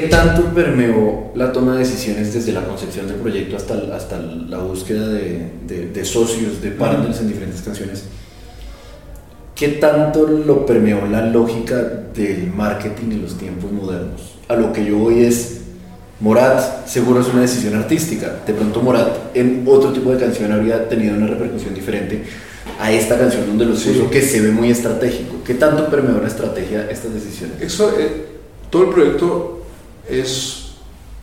¿Qué tanto permeó la toma de decisiones desde la concepción del proyecto hasta, hasta la búsqueda de, de, socios, de partners en diferentes canciones? ¿Qué tanto lo permeó la lógica del marketing en los tiempos modernos? A lo que yo voy es, Morat seguro es una decisión artística. De pronto Morat en otro tipo de canción habría tenido una repercusión diferente a esta canción donde lo puso que se ve muy estratégico. ¿Qué tanto permeó la estrategia estas decisiones? Eso, eh, todo el proyecto es,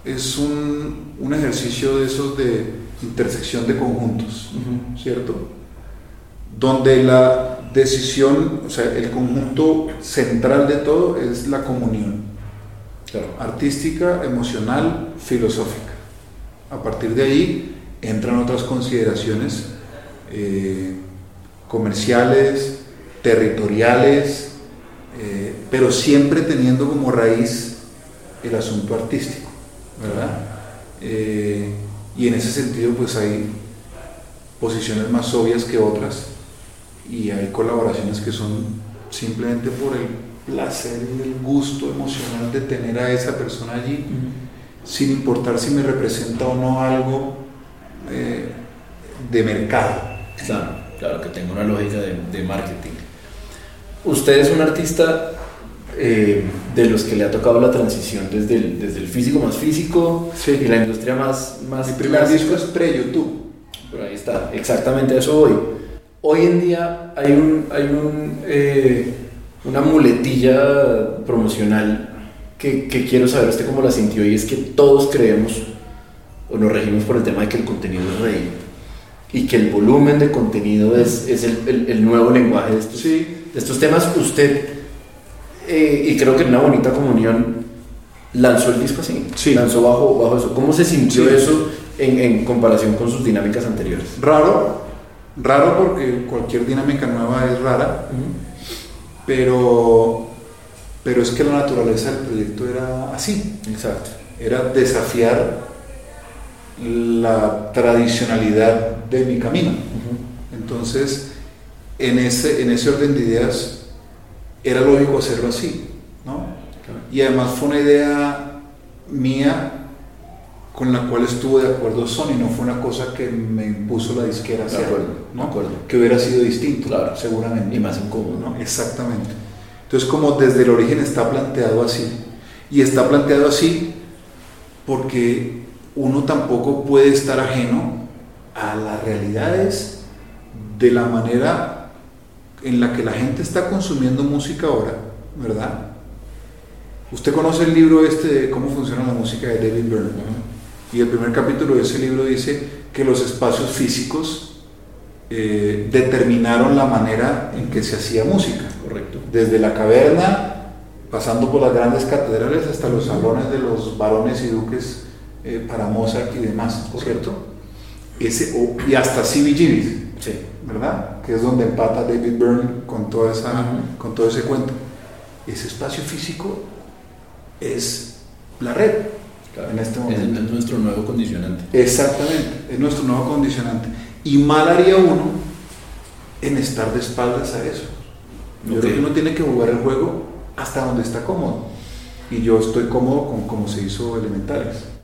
es un, un, ejercicio de esos de intersección de conjuntos, ¿cierto? Donde la decisión, o sea, el conjunto central de todo es la comunión. Artística, emocional, filosófica. A partir de ahí entran otras consideraciones eh, comerciales, territoriales, eh, pero siempre teniendo como raíz el asunto artístico, ¿verdad? Eh, y en ese sentido pues hay posiciones más obvias que otras y hay colaboraciones que son simplemente por el placer y el gusto emocional de tener a esa persona allí, sin importar si me representa o no algo eh, de mercado. Claro, claro, que tenga una lógica de, marketing. Usted es un artista eh, de los que le ha tocado la transición desde el, desde el físico más físico y la industria más... más Mi primer disco es pre-YouTube. Por ahí está, exactamente eso hoy. Hoy en día hay, un, hay un, eh, una muletilla promocional que, que, quiero saber usted cómo la sintió y es que todos creemos o nos regimos por el tema de que el contenido es rey y que el volumen de contenido es, es el, el, nuevo lenguaje de estos, de estos temas. Usted eh, y creo que en una bonita comunión lanzó el disco así, sí. lanzó bajo, bajo eso. ¿Cómo se sintió eso en, en, comparación con sus dinámicas anteriores? Raro, raro porque cualquier dinámica nueva es rara, pero, pero es que la naturaleza del proyecto era así. Exacto. Era desafiar la tradicionalidad de mi camino. Entonces, en ese, en ese orden de ideas, era lógico hacerlo así, ¿no? Y además fue una idea mía con la cual estuvo de acuerdo Sony, no fue una cosa que me impuso la disquera hacer, ¿no? acuerdo. que hubiera sido distinto, claro, seguramente. Y más incómodo, ¿no? Exactamente. Entonces, como desde el origen está planteado así, y está planteado así porque uno tampoco puede estar ajeno a las realidades de la manera en la que la gente está consumiendo música ahora, ¿verdad? Usted conoce el libro este de cómo funciona la música de David Byrne. Y el primer capítulo de ese libro dice que los espacios físicos eh, determinaron la manera en que se hacía música. Correcto. Desde la caverna, pasando por las grandes catedrales, hasta los salones de los varones y duques eh, para Mozart y demás, ¿cierto? Ese, y hasta CBGBs. Sí. ¿verdad? Que es donde empata David Byrne con, toda esa, con todo ese cuento. Ese espacio físico es la red. en este momento. Es, nuestro nuevo condicionante. Exactamente, es nuestro nuevo condicionante. Y mal haría uno en estar de espaldas a eso. Yo creo que uno tiene que jugar el juego hasta donde está cómodo. Y yo estoy cómodo con cómo se hizo Elementales.